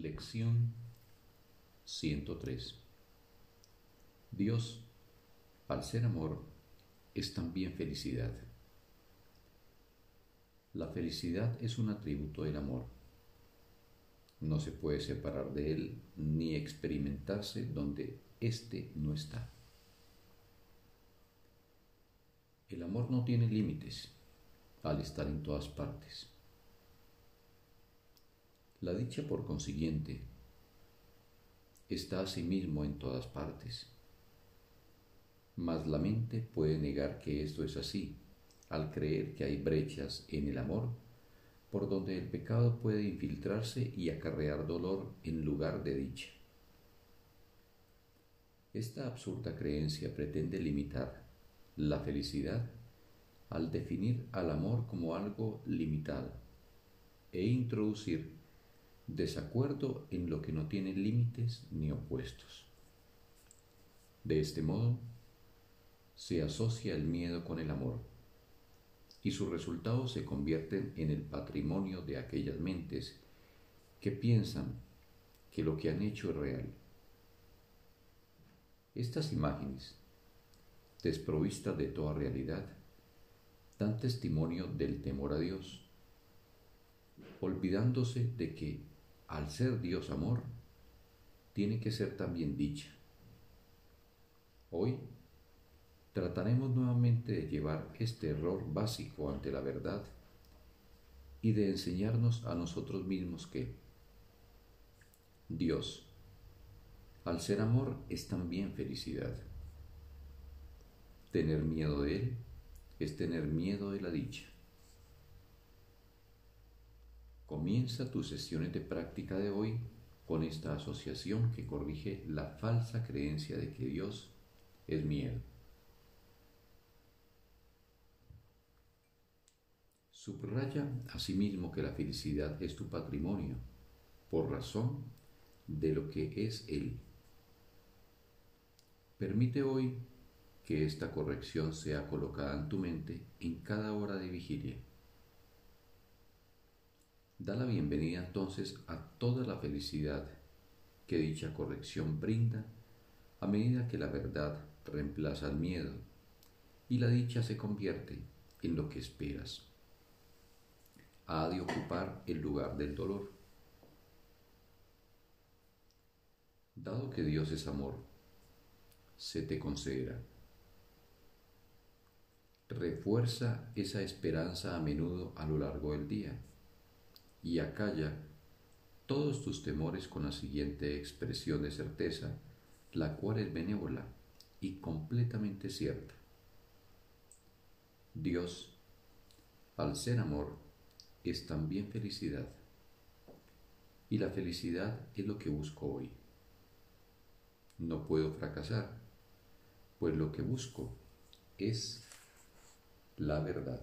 Lección 103 Dios, al ser amor, es también felicidad. La felicidad es un atributo del amor. No se puede separar de él ni experimentarse donde éste no está. El amor no tiene límites al estar en todas partes. La dicha, por consiguiente, está asimismo en todas partes. Mas la mente puede negar que esto es así, al creer que hay brechas en el amor por donde el pecado puede infiltrarse y acarrear dolor en lugar de dicha. Esta absurda creencia pretende limitar la felicidad al definir al amor como algo limitado e introducir desacuerdo en lo que no tiene límites ni opuestos. De este modo, se asocia el miedo con el amor y sus resultados se convierten en el patrimonio de aquellas mentes que piensan que lo que han hecho es real. Estas imágenes, desprovistas de toda realidad, dan testimonio del temor a Dios, olvidándose de que al ser Dios amor, tiene que ser también dicha. Hoy trataremos nuevamente de llevar este error básico ante la verdad y de enseñarnos a nosotros mismos que Dios, al ser amor, es también felicidad. Tener miedo de Él es tener miedo de la dicha. Comienza tus sesiones de práctica de hoy con esta asociación que corrige la falsa creencia de que Dios es miedo. Subraya asimismo que la felicidad es tu patrimonio por razón de lo que es Él. Permite hoy que esta corrección sea colocada en tu mente en cada hora de vigilia. Da la bienvenida entonces a toda la felicidad que dicha corrección brinda a medida que la verdad reemplaza el miedo y la dicha se convierte en lo que esperas. Ha de ocupar el lugar del dolor. Dado que Dios es amor, se te concederá. Refuerza esa esperanza a menudo a lo largo del día y acalla todos tus temores con la siguiente expresión de certeza, la cual es benévola y completamente cierta. Dios, al ser amor, es también felicidad. Y la felicidad es lo que busco hoy. No puedo fracasar, pues lo que busco es la verdad.